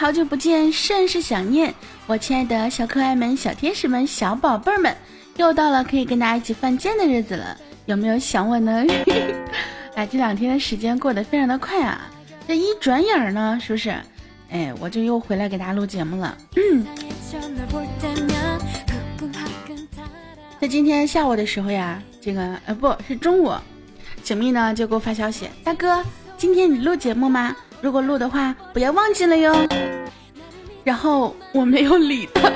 好久不见，甚是想念我亲爱的小可爱们、小天使们、小宝贝儿们，又到了可以跟大家一起犯贱的日子了，有没有想我呢？哎，这两天的时间过得非常的快啊，这一转眼呢，是不是？哎，我就又回来给大家录节目了。嗯，在今天下午的时候呀，这个呃不是中午，景蜜呢就给我发消息，大哥，今天你录节目吗？如果录的话，不要忘记了哟。然后我没有理他。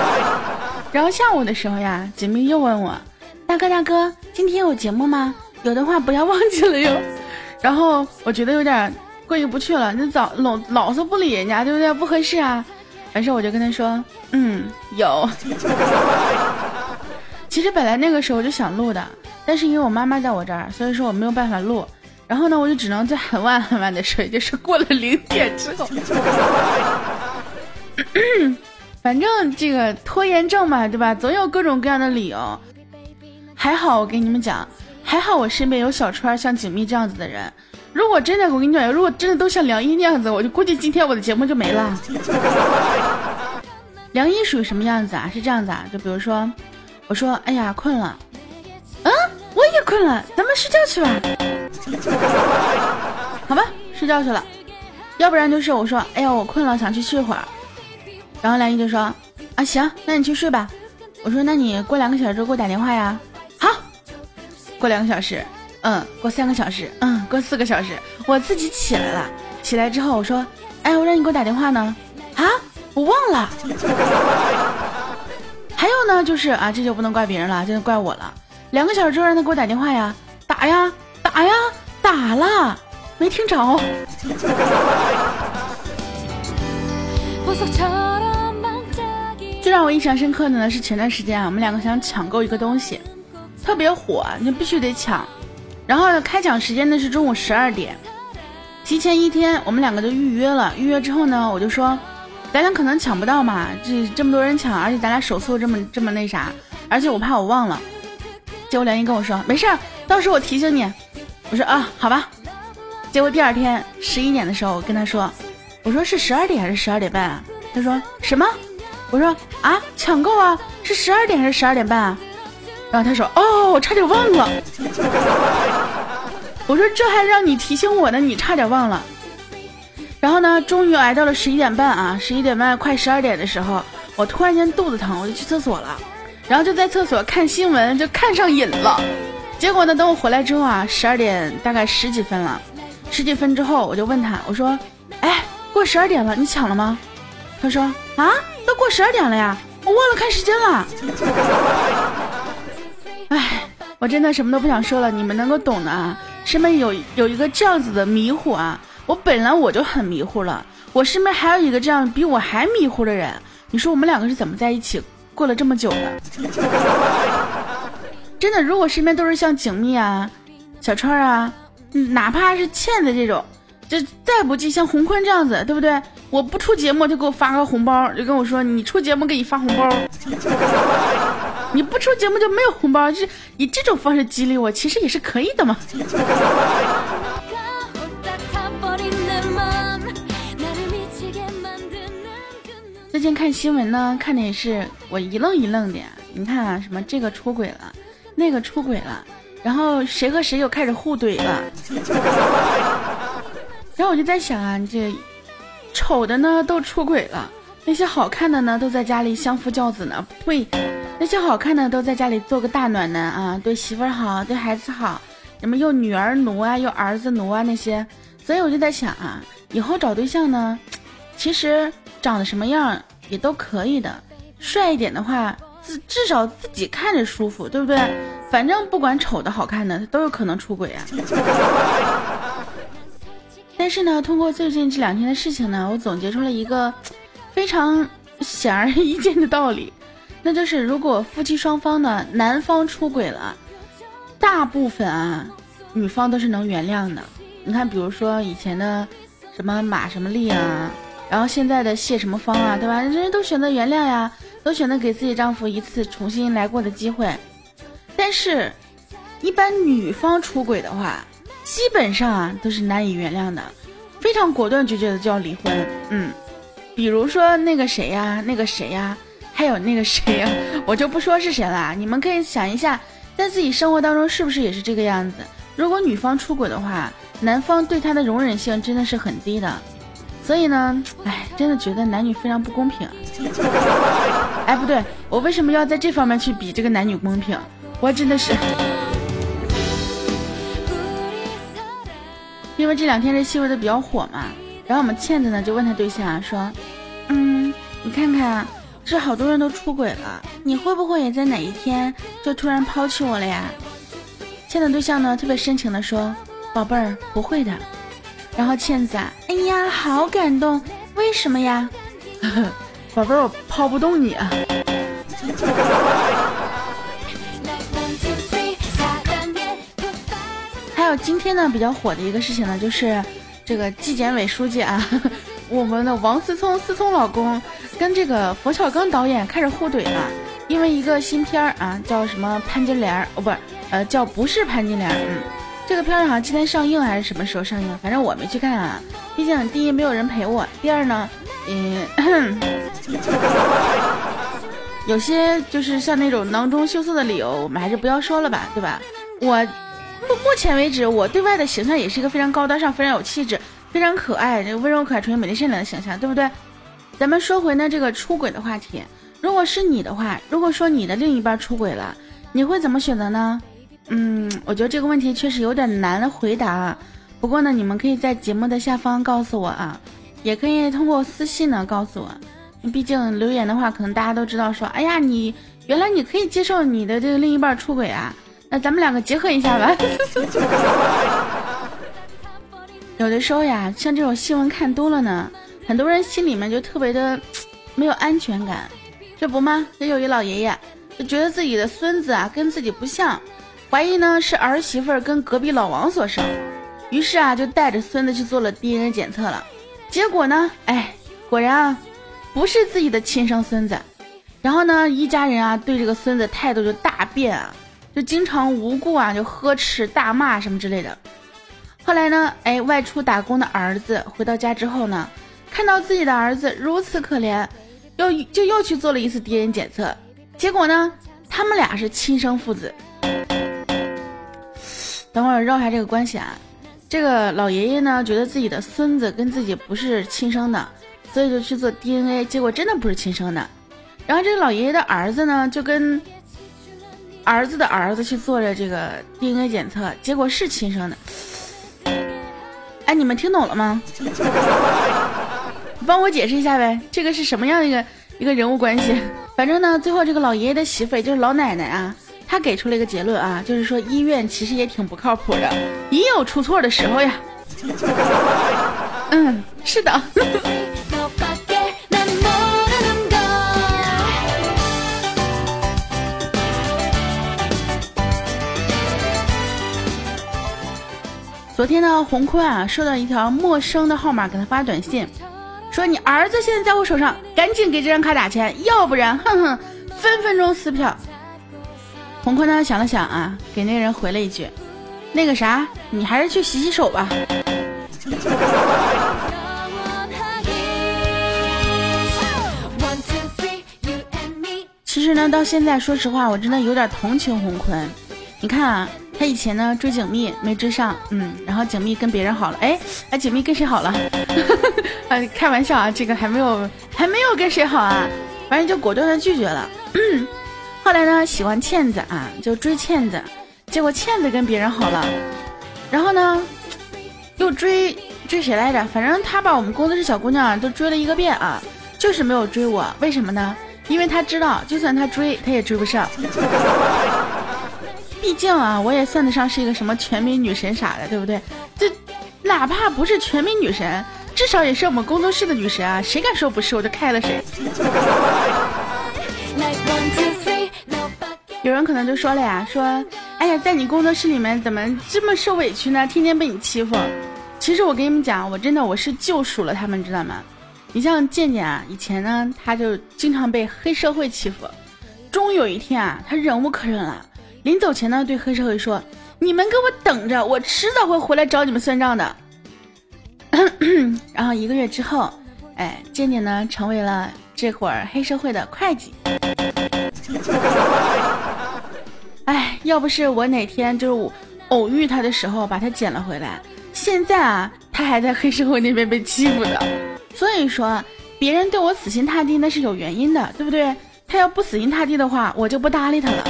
然后下午的时候呀，锦觅又问我：“大哥大哥，今天有节目吗？有的话不要忘记了哟。”然后我觉得有点过意不去了，你早老老是不理人家，对不对？不合适啊。完事我就跟他说：“嗯，有。”其实本来那个时候我就想录的，但是因为我妈妈在我这儿，所以说我没有办法录。然后呢，我就只能在很晚很晚的睡，就是过了零点之后。反正这个拖延症嘛，对吧？总有各种各样的理由。还好我跟你们讲，还好我身边有小川像景蜜这样子的人。如果真的，我跟你讲，如果真的都像梁一那样子，我就估计今天我的节目就没了。梁一属于什么样子啊？是这样子啊？就比如说，我说，哎呀，困了。嗯，我也困了，咱们睡觉去吧。好吧，睡觉去了。要不然就是我说，哎呀，我困了，想去睡会儿。然后梁一就说，啊，行，那你去睡吧。我说，那你过两个小时给我打电话呀。好，过两个小时，嗯，过三个小时，嗯，过四个小时，我自己起来了。起来之后我说，哎，我让你给我打电话呢。啊，我忘了。还有呢，就是啊，这就不能怪别人了，这就怪我了。两个小时之后让他给我打电话呀，打呀。打呀，打了，没听着。最让我印象深刻的呢是前段时间啊，我们两个想抢购一个东西，特别火，你必须得抢。然后开抢时间呢是中午十二点，提前一天我们两个就预约了。预约之后呢，我就说，咱俩可能抢不到嘛，这这么多人抢，而且咱俩手速这么这么那啥，而且我怕我忘了。结果梁一跟我说，没事儿，到时候我提醒你。我说啊，好吧。结果第二天十一点的时候，我跟他说，我说是十二点还是十二点半啊？他说什么？我说啊，抢购啊，是十二点还是十二点半啊？然后他说哦，我差点忘了。我说这还让你提醒我呢，你差点忘了。然后呢，终于挨到了十一点半啊，十一点半快十二点的时候，我突然间肚子疼，我就去厕所了，然后就在厕所看新闻，就看上瘾了。结果呢？等我回来之后啊，十二点大概十几分了，十几分之后我就问他，我说：“哎，过十二点了，你抢了吗？”他说：“啊，都过十二点了呀，我忘了看时间了。”哎，我真的什么都不想说了，你们能够懂的啊。身边有有一个这样子的迷糊啊，我本来我就很迷糊了，我身边还有一个这样比我还迷糊的人，你说我们两个是怎么在一起过了这么久了？真的，如果身边都是像景蜜啊、小川啊，哪怕是倩子这种，就再不济像洪坤这样子，对不对？我不出节目就给我发个红包，就跟我说你出节目给你发红包，你不出节目就没有红包，就是以这种方式激励我，其实也是可以的嘛。最近看新闻呢，看的也是我一愣一愣的。你看啊，什么这个出轨了。那个出轨了，然后谁和谁又开始互怼了，然后我就在想啊，这丑的呢都出轨了，那些好看的呢都在家里相夫教子呢，呸，那些好看的都在家里做个大暖男啊，对媳妇儿好，对孩子好，什么又女儿奴啊，又儿子奴啊那些，所以我就在想啊，以后找对象呢，其实长得什么样也都可以的，帅一点的话。至至少自己看着舒服，对不对？反正不管丑的好看的，都有可能出轨啊。但是呢，通过最近这两天的事情呢，我总结出了一个非常显而易见的道理，那就是如果夫妻双方呢，男方出轨了，大部分啊，女方都是能原谅的。你看，比如说以前的什么马什么丽啊，然后现在的谢什么芳啊，对吧？人人都选择原谅呀。都选择给自己丈夫一次重新来过的机会，但是，一般女方出轨的话，基本上啊都是难以原谅的，非常果断决绝的就要离婚。嗯，比如说那个谁呀，那个谁呀，还有那个谁呀，我就不说是谁了。你们可以想一下，在自己生活当中是不是也是这个样子？如果女方出轨的话，男方对她的容忍性真的是很低的。所以呢，哎，真的觉得男女非常不公平。哎，不对，我为什么要在这方面去比这个男女公平？我真的是，因为这两天这新闻的比较火嘛。然后我们倩子呢就问他对象说：“嗯，你看看，这好多人都出轨了，你会不会也在哪一天就突然抛弃我了呀？”倩子对象呢特别深情的说：“宝贝儿，不会的。”然后倩子啊，哎呀，好感动，为什么呀？宝贝儿，我抛不动你啊。还有今天呢比较火的一个事情呢，就是这个纪检委书记啊，我们的王思聪思聪老公跟这个冯小刚导演开始互怼了，因为一个新片儿啊，叫什么潘金莲哦，不是，呃，叫不是潘金莲，嗯。这个片儿好像今天上映还是什么时候上映？反正我没去看啊，毕竟第一没有人陪我，第二呢，嗯，有些就是像那种囊中羞涩的理由，我们还是不要说了吧，对吧？我目目前为止，我对外的形象也是一个非常高大上、非常有气质、非常可爱、这温柔可爱、纯洁美丽善良的形象，对不对？咱们说回呢这个出轨的话题，如果是你的话，如果说你的另一半出轨了，你会怎么选择呢？嗯，我觉得这个问题确实有点难回答。不过呢，你们可以在节目的下方告诉我啊，也可以通过私信呢告诉我。毕竟留言的话，可能大家都知道说，哎呀，你原来你可以接受你的这个另一半出轨啊，那咱们两个结合一下吧。有的时候呀，像这种新闻看多了呢，很多人心里面就特别的没有安全感。这不吗？这有一老爷爷就觉得自己的孙子啊跟自己不像。怀疑呢是儿媳妇儿跟隔壁老王所生，于是啊就带着孙子去做了 DNA 检测了，结果呢，哎，果然啊不是自己的亲生孙子。然后呢，一家人啊对这个孙子态度就大变啊，就经常无故啊就呵斥、大骂什么之类的。后来呢，哎，外出打工的儿子回到家之后呢，看到自己的儿子如此可怜，又就又去做了一次 DNA 检测，结果呢，他们俩是亲生父子。等会儿绕一下这个关系啊，这个老爷爷呢觉得自己的孙子跟自己不是亲生的，所以就去做 DNA，结果真的不是亲生的。然后这个老爷爷的儿子呢就跟儿子的儿子去做了这个 DNA 检测，结果是亲生的。哎，你们听懂了吗？你 帮我解释一下呗，这个是什么样的一个一个人物关系？反正呢，最后这个老爷爷的媳妇也就是老奶奶啊。他给出了一个结论啊，就是说医院其实也挺不靠谱的，也有出错的时候呀。嗯，是的。昨天呢，洪坤啊收到一条陌生的号码给他发短信，说你儿子现在在我手上，赶紧给这张卡打钱，要不然，哼哼，分分钟撕票。洪坤呢想了想啊，给那个人回了一句：“那个啥，你还是去洗洗手吧。”其实呢，到现在说实话，我真的有点同情洪坤。你看啊，他以前呢追景蜜没追上，嗯，然后景蜜跟别人好了，哎，哎，景蜜跟谁好了？呃，开玩笑啊，这个还没有还没有跟谁好啊，反正就果断的拒绝了。后来呢，喜欢倩子啊，就追倩子，结果倩子跟别人好了，然后呢，又追追谁来着？反正他把我们工作室小姑娘都追了一个遍啊，就是没有追我。为什么呢？因为他知道，就算他追，他也追不上。毕竟啊，我也算得上是一个什么全民女神啥的，对不对？这哪怕不是全民女神，至少也是我们工作室的女神啊！谁敢说不是，我就开了谁。有人可能就说了呀，说，哎呀，在你工作室里面怎么这么受委屈呢？天天被你欺负。其实我跟你们讲，我真的我是救赎了他们，知道吗？你像健健啊，以前呢他就经常被黑社会欺负，终于有一天啊，他忍无可忍了，临走前呢对黑社会说：“你们给我等着，我迟早会回来找你们算账的。”然后一个月之后，哎，健健呢成为了这会儿黑社会的会计。哎，要不是我哪天就是偶遇他的时候把他捡了回来，现在啊，他还在黑社会那边被欺负的。所以说，别人对我死心塌地那是有原因的，对不对？他要不死心塌地的话，我就不搭理他了。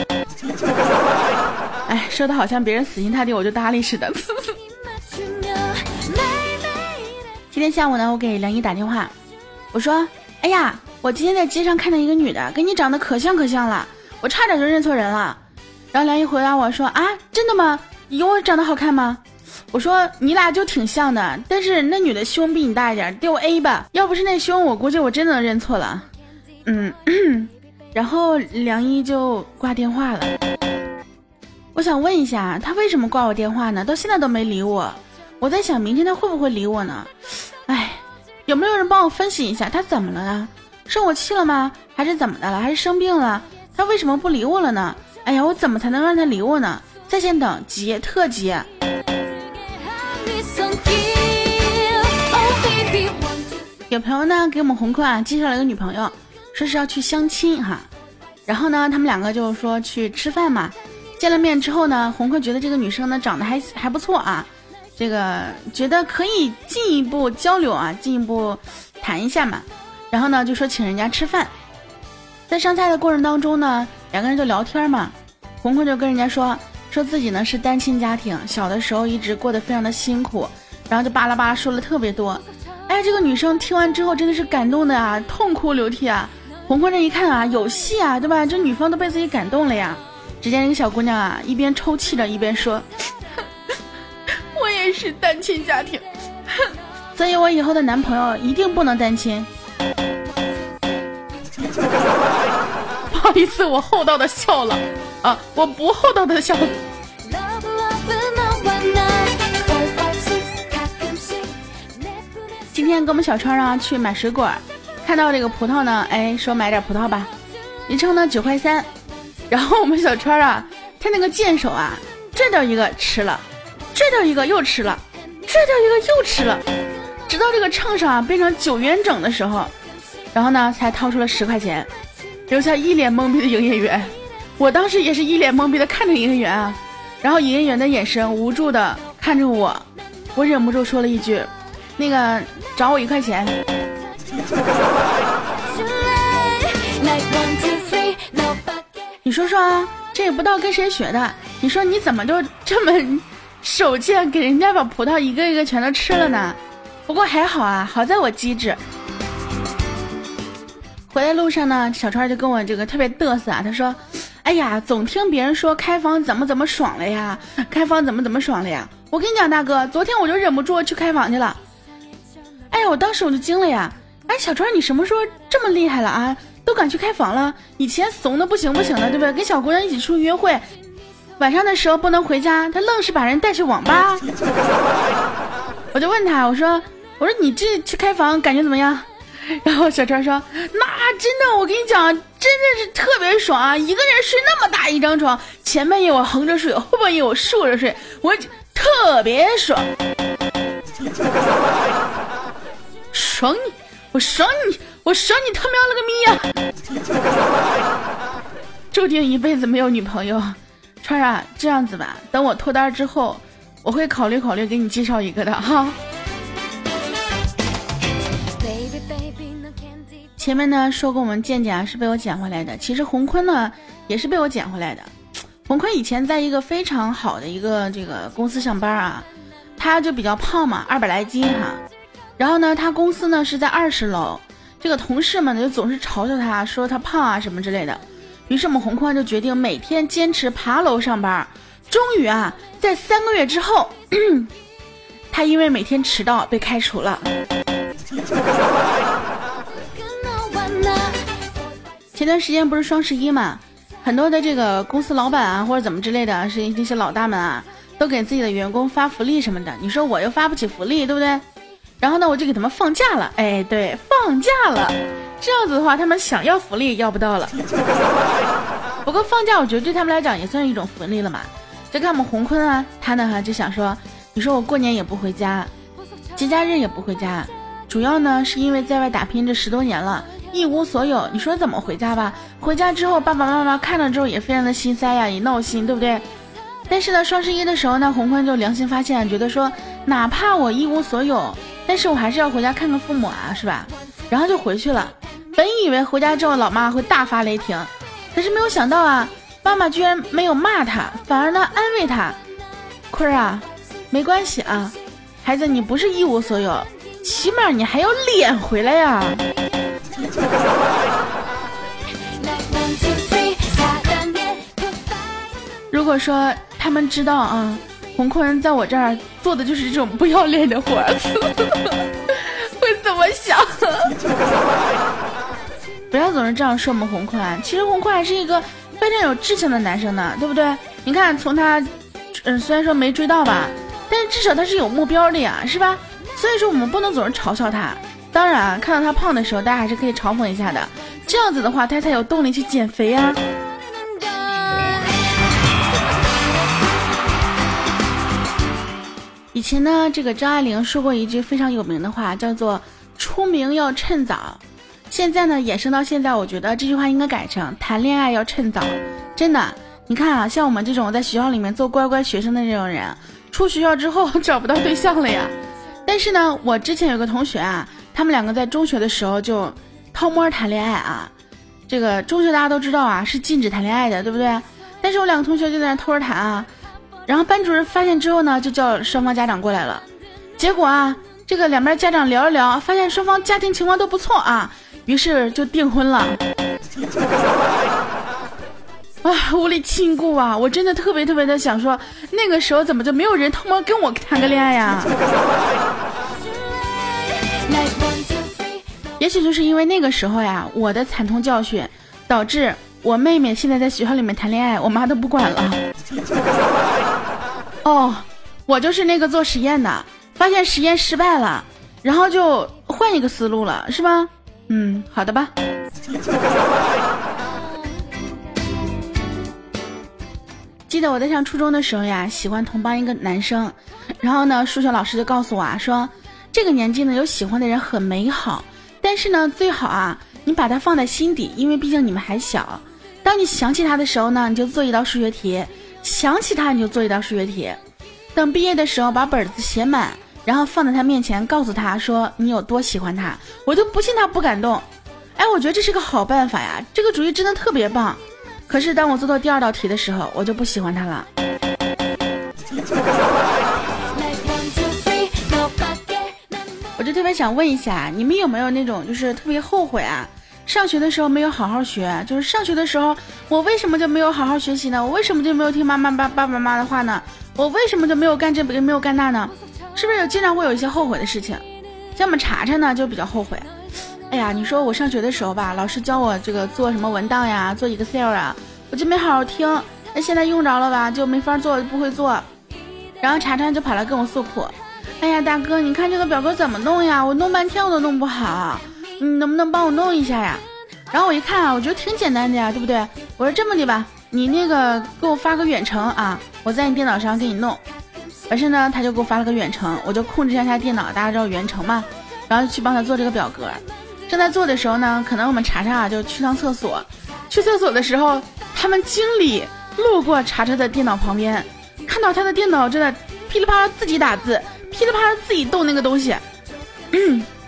哎，说的好像别人死心塌地我就搭理似的。今天下午呢，我给梁一打电话，我说：“哎呀，我今天在街上看到一个女的，跟你长得可像可像了，我差点就认错人了。”然后梁一回答我说：“啊，真的吗？有我长得好看吗？”我说：“你俩就挺像的，但是那女的胸比你大一点，丢 A 吧。要不是那胸，我估计我真的认错了。”嗯。然后梁一就挂电话了。我想问一下，他为什么挂我电话呢？到现在都没理我。我在想，明天他会不会理我呢？哎，有没有人帮我分析一下，他怎么了呢？生我气了吗？还是怎么的了？还是生病了？他为什么不理我了呢？哎呀，我怎么才能让他理我呢？在线等，急，特急。有朋友呢给我们红坤啊介绍了一个女朋友。说是要去相亲哈，然后呢，他们两个就说去吃饭嘛。见了面之后呢，红坤觉得这个女生呢长得还还不错啊，这个觉得可以进一步交流啊，进一步谈一下嘛。然后呢，就说请人家吃饭。在上菜的过程当中呢，两个人就聊天嘛。红坤就跟人家说，说自己呢是单亲家庭，小的时候一直过得非常的辛苦，然后就巴拉巴拉说了特别多。哎，这个女生听完之后真的是感动的啊，痛哭流涕啊。红坤这一看啊，有戏啊，对吧？这女方都被自己感动了呀。只见一个小姑娘啊，一边抽泣着，一边说：“ 我也是单亲家庭，所以我以后的男朋友一定不能单亲。”一次，我厚道的笑了。啊，我不厚道的笑。今天跟我们小川啊去买水果。看到这个葡萄呢，哎，说买点葡萄吧，一称呢九块三，然后我们小川啊，他那个贱手啊，拽掉一个吃了，拽掉一个又吃了，拽掉一个又吃了，直到这个秤上啊变成九元整的时候，然后呢才掏出了十块钱，留下一脸懵逼的营业员。我当时也是一脸懵逼的看着营业员啊，然后营业员的眼神无助的看着我，我忍不住说了一句，那个找我一块钱。你说说啊，这也不知道跟谁学的。你说你怎么就这么手贱，给人家把葡萄一个一个全都吃了呢？不过还好啊，好在我机智。回来路上呢，小川就跟我这个特别嘚瑟啊，他说：“哎呀，总听别人说开房怎么怎么爽了呀，开房怎么怎么爽了呀。”我跟你讲，大哥，昨天我就忍不住去开房去了。哎呀，我当时我就惊了呀。哎，小川，你什么时候这么厉害了啊？都敢去开房了？以前怂的不行不行的，对不对？跟小姑娘一起出去约会，晚上的时候不能回家，他愣是把人带去网吧。我就问他，我说，我说你这去开房感觉怎么样？然后小川说，那真的，我跟你讲，真的是特别爽啊！一个人睡那么大一张床，前半夜我横着睡，后半夜我竖着睡，我特别爽，爽你！我爽你！我爽你他喵了个咪呀！注定一辈子没有女朋友，川啊这样子吧，等我脱单之后，我会考虑考虑给你介绍一个的哈。前面呢说过我们健健啊是被我捡回来的，其实洪坤呢也是被我捡回来的。洪坤以前在一个非常好的一个这个公司上班啊，他就比较胖嘛，二百来斤哈。然后呢，他公司呢是在二十楼，这个同事们呢就总是嘲笑他，说他胖啊什么之类的。于是我们红坤就决定每天坚持爬楼上班。终于啊，在三个月之后，他因为每天迟到被开除了。前段时间不是双十一嘛，很多的这个公司老板啊或者怎么之类的，是那些老大们啊，都给自己的员工发福利什么的。你说我又发不起福利，对不对？然后呢，我就给他们放假了。哎，对，放假了，这样子的话，他们想要福利要不到了。不过放假，我觉得对他们来讲也算是一种福利了嘛。再看我们洪坤啊，他呢哈就想说，你说我过年也不回家，节假日也不回家，主要呢是因为在外打拼这十多年了，一无所有。你说怎么回家吧？回家之后，爸爸妈妈看了之后也非常的心塞呀，也闹心，对不对？但是呢，双十一的时候呢，红坤就良心发现，觉得说，哪怕我一无所有，但是我还是要回家看看父母啊，是吧？然后就回去了。本以为回家之后老妈会大发雷霆，可是没有想到啊，妈妈居然没有骂他，反而呢安慰他。坤儿啊，没关系啊，孩子，你不是一无所有，起码你还有脸回来呀。如果说他们知道啊，红坤在我这儿做的就是这种不要脸的活儿，会怎么想？不要总是这样说我们红坤，其实红坤还是一个非常有志向的男生呢，对不对？你看从他，嗯，虽然说没追到吧，但是至少他是有目标的呀，是吧？所以说我们不能总是嘲笑他。当然，看到他胖的时候，大家还是可以嘲讽一下的，这样子的话，他才有动力去减肥呀。以前呢，这个张爱玲说过一句非常有名的话，叫做“出名要趁早”。现在呢，衍生到现在，我觉得这句话应该改成“谈恋爱要趁早”。真的，你看啊，像我们这种在学校里面做乖乖学生的这种人，出学校之后找不到对象了呀。但是呢，我之前有个同学啊，他们两个在中学的时候就偷摸谈恋爱啊。这个中学大家都知道啊，是禁止谈恋爱的，对不对？但是我两个同学就在那偷着谈啊。然后班主任发现之后呢，就叫双方家长过来了。结果啊，这个两边家长聊了聊，发现双方家庭情况都不错啊，于是就订婚了。啊，无理亲故啊！我真的特别特别的想说，那个时候怎么就没有人偷摸跟我谈个恋爱呀？也许就是因为那个时候呀，我的惨痛教训，导致我妹妹现在在学校里面谈恋爱，我妈都不管了。哦，我就是那个做实验的，发现实验失败了，然后就换一个思路了，是吧？嗯，好的吧。记得我在上初中的时候呀，喜欢同班一个男生，然后呢，数学老师就告诉我啊，说这个年纪呢有喜欢的人很美好，但是呢最好啊你把它放在心底，因为毕竟你们还小。当你想起他的时候呢，你就做一道数学题。想起他你就做一道数学题，等毕业的时候把本子写满，然后放在他面前，告诉他说你有多喜欢他，我就不信他不感动。哎，我觉得这是个好办法呀，这个主意真的特别棒。可是当我做到第二道题的时候，我就不喜欢他了。特别想问一下，你们有没有那种就是特别后悔啊？上学的时候没有好好学，就是上学的时候，我为什么就没有好好学习呢？我为什么就没有听妈妈、爸爸妈妈的话呢？我为什么就没有干这，没有干那呢？是不是有经常会有一些后悔的事情？像我们查查呢，就比较后悔。哎呀，你说我上学的时候吧，老师教我这个做什么文档呀，做 Excel 啊，我就没好好听。那现在用着了吧，就没法做，不会做。然后查查就跑来跟我诉苦。哎呀，大哥，你看这个表格怎么弄呀？我弄半天我都弄不好。你能不能帮我弄一下呀？然后我一看啊，我觉得挺简单的呀，对不对？我说这么的吧，你那个给我发个远程啊，我在你电脑上给你弄。完事呢，他就给我发了个远程，我就控制一下他电脑，大家知道远程嘛，然后去帮他做这个表格。正在做的时候呢，可能我们查查就去趟厕所。去厕所的时候，他们经理路过查查的电脑旁边，看到他的电脑正在噼里啪啦自己打字，噼里啪啦自己动那个东西。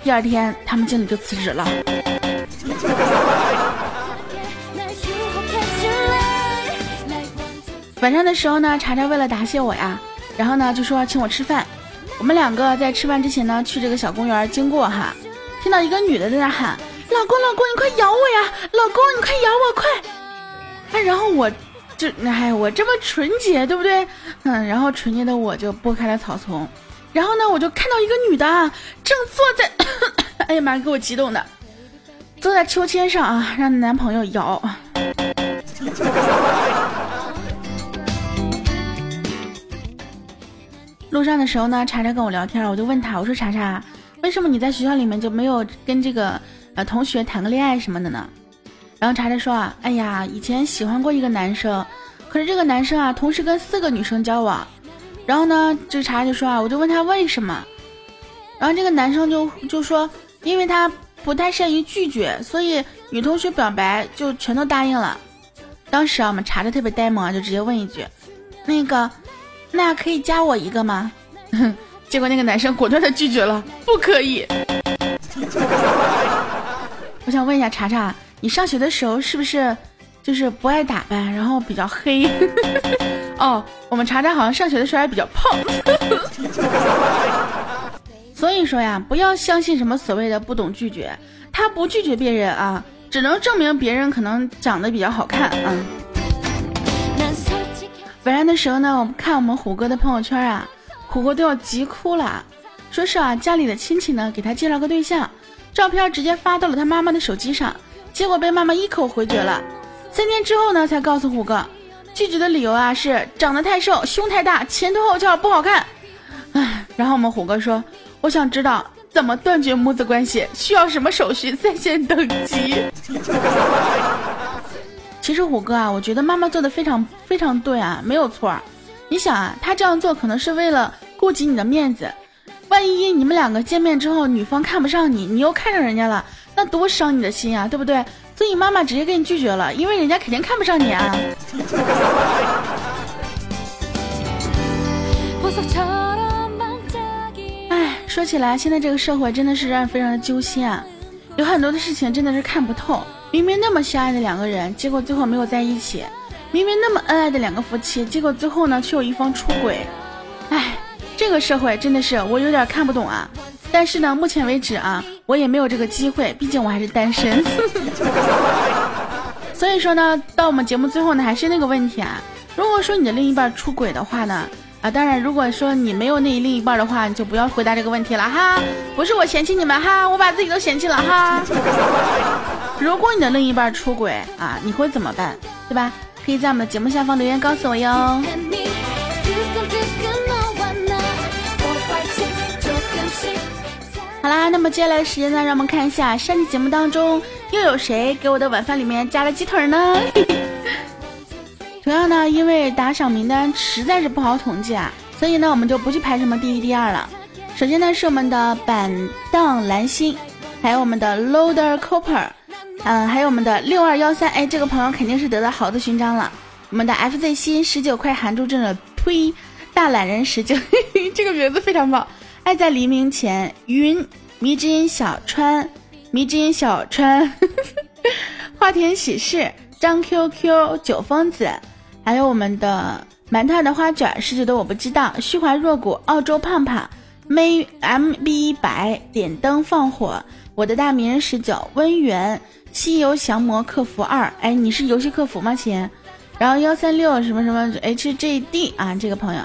第二天，他们经理就辞职了。晚上的时候呢，查查为了答谢我呀，然后呢就说请我吃饭。我们两个在吃饭之前呢，去这个小公园经过哈，听到一个女的在那喊：“老公，老公，你快咬我呀！老公，你快咬我，快！”哎，然后我就哎，我这么纯洁，对不对？嗯，然后纯洁的我就拨开了草丛。然后呢，我就看到一个女的啊正坐在，哎呀妈，给我激动的，坐在秋千上啊，让男朋友摇。路上的时候呢，查查跟我聊天，我就问他，我说查查，为什么你在学校里面就没有跟这个呃同学谈个恋爱什么的呢？然后查查说啊，哎呀，以前喜欢过一个男生，可是这个男生啊，同时跟四个女生交往。然后呢，这个查查就说啊，我就问他为什么，然后这个男生就就说，因为他不太善于拒绝，所以女同学表白就全都答应了。当时啊，我们查查特别呆萌啊，就直接问一句：“那个，那可以加我一个吗？” 结果那个男生果断的拒绝了，不可以。我想问一下查查，你上学的时候是不是就是不爱打扮，然后比较黑？哦，我们查查好像上学的时候还比较胖。所以说呀，不要相信什么所谓的不懂拒绝，他不拒绝别人啊，只能证明别人可能长得比较好看啊。晚上的时候呢，我们看我们虎哥的朋友圈啊，虎哥都要急哭了，说是啊，家里的亲戚呢给他介绍个对象，照片直接发到了他妈妈的手机上，结果被妈妈一口回绝了。三天之后呢，才告诉虎哥，拒绝的理由啊是长得太瘦，胸太大，前凸后翘不好看。唉，然后我们虎哥说。我想知道怎么断绝母子关系，需要什么手续？在线等级。其实虎哥啊，我觉得妈妈做的非常非常对啊，没有错。你想啊，他这样做可能是为了顾及你的面子，万一你们两个见面之后，女方看不上你，你又看上人家了，那多伤你的心啊，对不对？所以妈妈直接给你拒绝了，因为人家肯定看不上你啊。哎说起来，现在这个社会真的是让人非常的揪心啊！有很多的事情真的是看不透。明明那么相爱的两个人，结果最后没有在一起；明明那么恩爱的两个夫妻，结果最后呢却有一方出轨。哎，这个社会真的是我有点看不懂啊！但是呢，目前为止啊，我也没有这个机会，毕竟我还是单身。所以说呢，到我们节目最后呢，还是那个问题啊，如果说你的另一半出轨的话呢？啊，当然，如果说你没有那另一半的话，你就不要回答这个问题了哈。不是我嫌弃你们哈，我把自己都嫌弃了哈。如果你的另一半出轨啊，你会怎么办？对吧？可以在我们的节目下方留言告诉我哟。好啦，那么接下来的时间呢，让我们看一下上期节目当中又有谁给我的晚饭里面加了鸡腿呢？同样呢，因为打赏名单实在是不好统计啊，所以呢，我们就不去排什么第一、第二了。首先呢，是我们的板荡蓝心，还有我们的 Loader Cooper，嗯，还有我们的六二幺三，哎，这个朋友肯定是得到好的勋章了。我们的 FZ 心十九块含住症的呸，大懒人十九，这个名字非常棒。爱在黎明前，云迷之音小川，迷之音小川，花田喜事，张 QQ 九疯子。还有我们的馒头的花卷，十九的我不知道，虚怀若谷，澳洲胖胖，May M B 白点灯放火，我的大名人十九，温源，西游降魔客服二，哎，你是游戏客服吗，亲？然后幺三六什么什么 H J D 啊，这个朋友，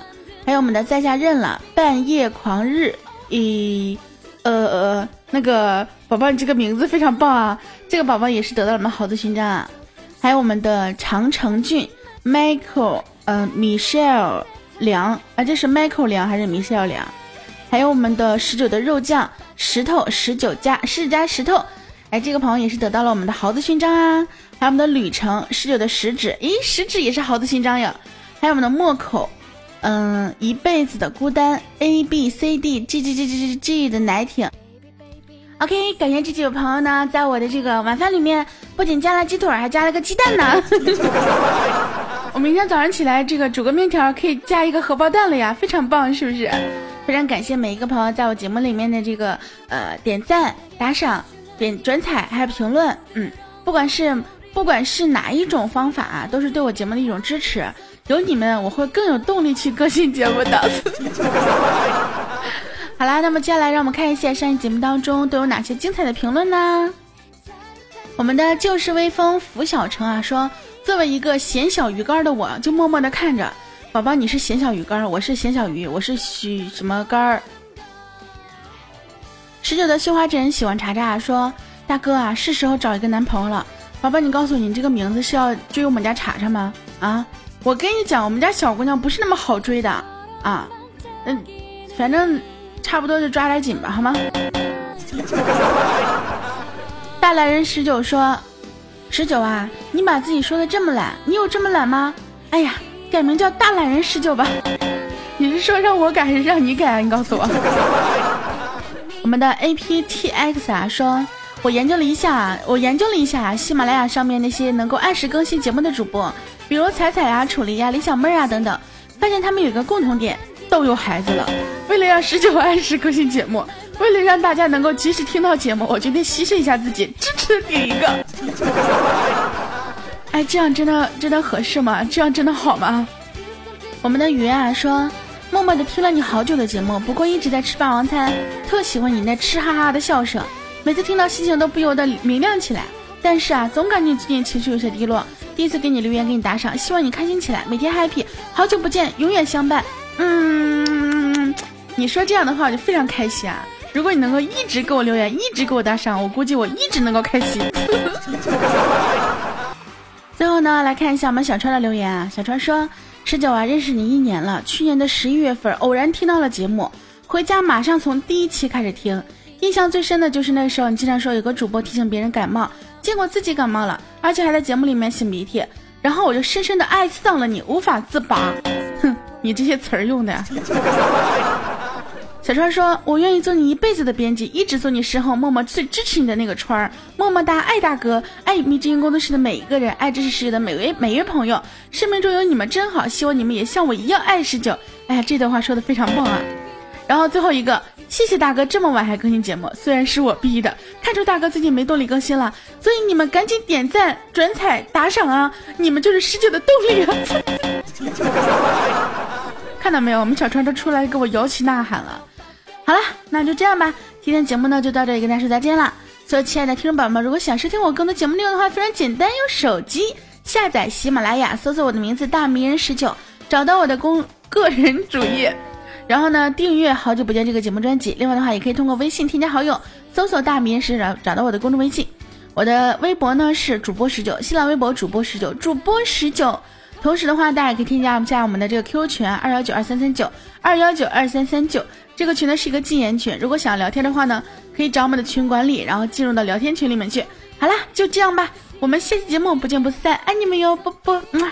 还有我们的在下认了，半夜狂日，一，呃呃，那个宝宝，你这个名字非常棒啊，这个宝宝也是得到了我们好的勋章啊，还有我们的长城俊。Michael，呃，Michelle 梁啊，这是 Michael 梁还是 Michelle 梁？还有我们的十九的肉酱石头十九加十加石头，哎，这个朋友也是得到了我们的豪子勋章啊。还有我们的旅程十九的食指，咦，食指也是豪子勋章呀。还有我们的墨口，嗯，一辈子的孤单 A B C D G G G G G 的奶挺。OK，感谢这几位朋友呢，在我的这个晚饭里面不仅加了鸡腿，还加了个鸡蛋呢。我明天早上起来，这个煮个面条可以加一个荷包蛋了呀，非常棒，是不是？非常感谢每一个朋友在我节目里面的这个呃点赞、打赏、点转采还有评论，嗯，不管是不管是哪一种方法啊，都是对我节目的一种支持。有你们，我会更有动力去更新节目的。好啦，那么接下来让我们看一下上一节目当中都有哪些精彩的评论呢？我们的旧时微风拂晓城啊说。作为一个咸小鱼干的我，就默默的看着宝宝。你是咸小鱼干，我是咸小鱼，我是许什么干儿？十九的绣花针喜欢查查说：“大哥啊，是时候找一个男朋友了。”宝宝，你告诉我，你这个名字是要追我们家查查吗？啊，我跟你讲，我们家小姑娘不是那么好追的啊。嗯，反正差不多就抓点紧吧，好吗？大懒人十九说。十九啊，你把自己说的这么懒，你有这么懒吗？哎呀，改名叫大懒人十九吧。你是说让我改还是让你改啊？你告诉我 我。们的 aptx 啊说，我研究了一下，我研究了一下喜马拉雅上面那些能够按时更新节目的主播，比如彩彩呀、楚离呀、李小妹啊等等，发现他们有一个共同点，都有孩子了。为了让十九按时更新节目，为了让大家能够及时听到节目，我决定牺牲一下自己，支持顶一个。哎，这样真的真的合适吗？这样真的好吗？我们的鱼啊说，默默的听了你好久的节目，不过一直在吃霸王餐，特喜欢你那吃哈哈的笑声，每次听到心情都不由得明亮起来。但是啊，总感觉最近情绪有些低落。第一次给你留言，给你打赏，希望你开心起来，每天 happy。好久不见，永远相伴。嗯，你说这样的话我就非常开心啊！如果你能够一直给我留言，一直给我打赏，我估计我一直能够开心。最后呢，来看一下我们小川的留言啊。小川说：“十九啊，认识你一年了，去年的十一月份偶然听到了节目，回家马上从第一期开始听。印象最深的就是那时候你经常说有个主播提醒别人感冒，结果自己感冒了，而且还在节目里面擤鼻涕，然后我就深深的爱上了你，无法自拔。哼，你这些词儿用的。”小川说：“我愿意做你一辈子的编辑，一直做你身后默默最支持你的那个川儿，么么哒，爱大哥，爱迷之音工作室的每一个人，爱知识世界的每位每一位朋友，生命中有你们真好，希望你们也像我一样爱十九。哎呀，这段话说的非常棒啊！然后最后一个，谢谢大哥这么晚还更新节目，虽然是我逼的，看出大哥最近没动力更新了，所以你们赶紧点赞、转采、打赏啊，你们就是十九的动力啊！看到没有，我们小川都出来给我摇旗呐喊了。”好了，那就这样吧。今天节目呢就到这里，跟大家说再见了。所有亲爱的听众宝宝们，如果想收听我更多节目内容的话，非常简单，用手机下载喜马拉雅，搜索我的名字大迷人十九，找到我的公个人主页，然后呢订阅好久不见这个节目专辑。另外的话，也可以通过微信添加好友，搜索大迷人十九，找到我的公众微信。我的微博呢是主播十九，新浪微博主播十九，主播十九。同时的话，大家也可以添加一下我们的这个 QQ 群二幺九二三三九二幺九二三三九。这个群呢是一个禁言群，如果想聊天的话呢，可以找我们的群管理，然后进入到聊天群里面去。好啦，就这样吧，我们下期节目不见不散，爱你们哟，啵啵，么。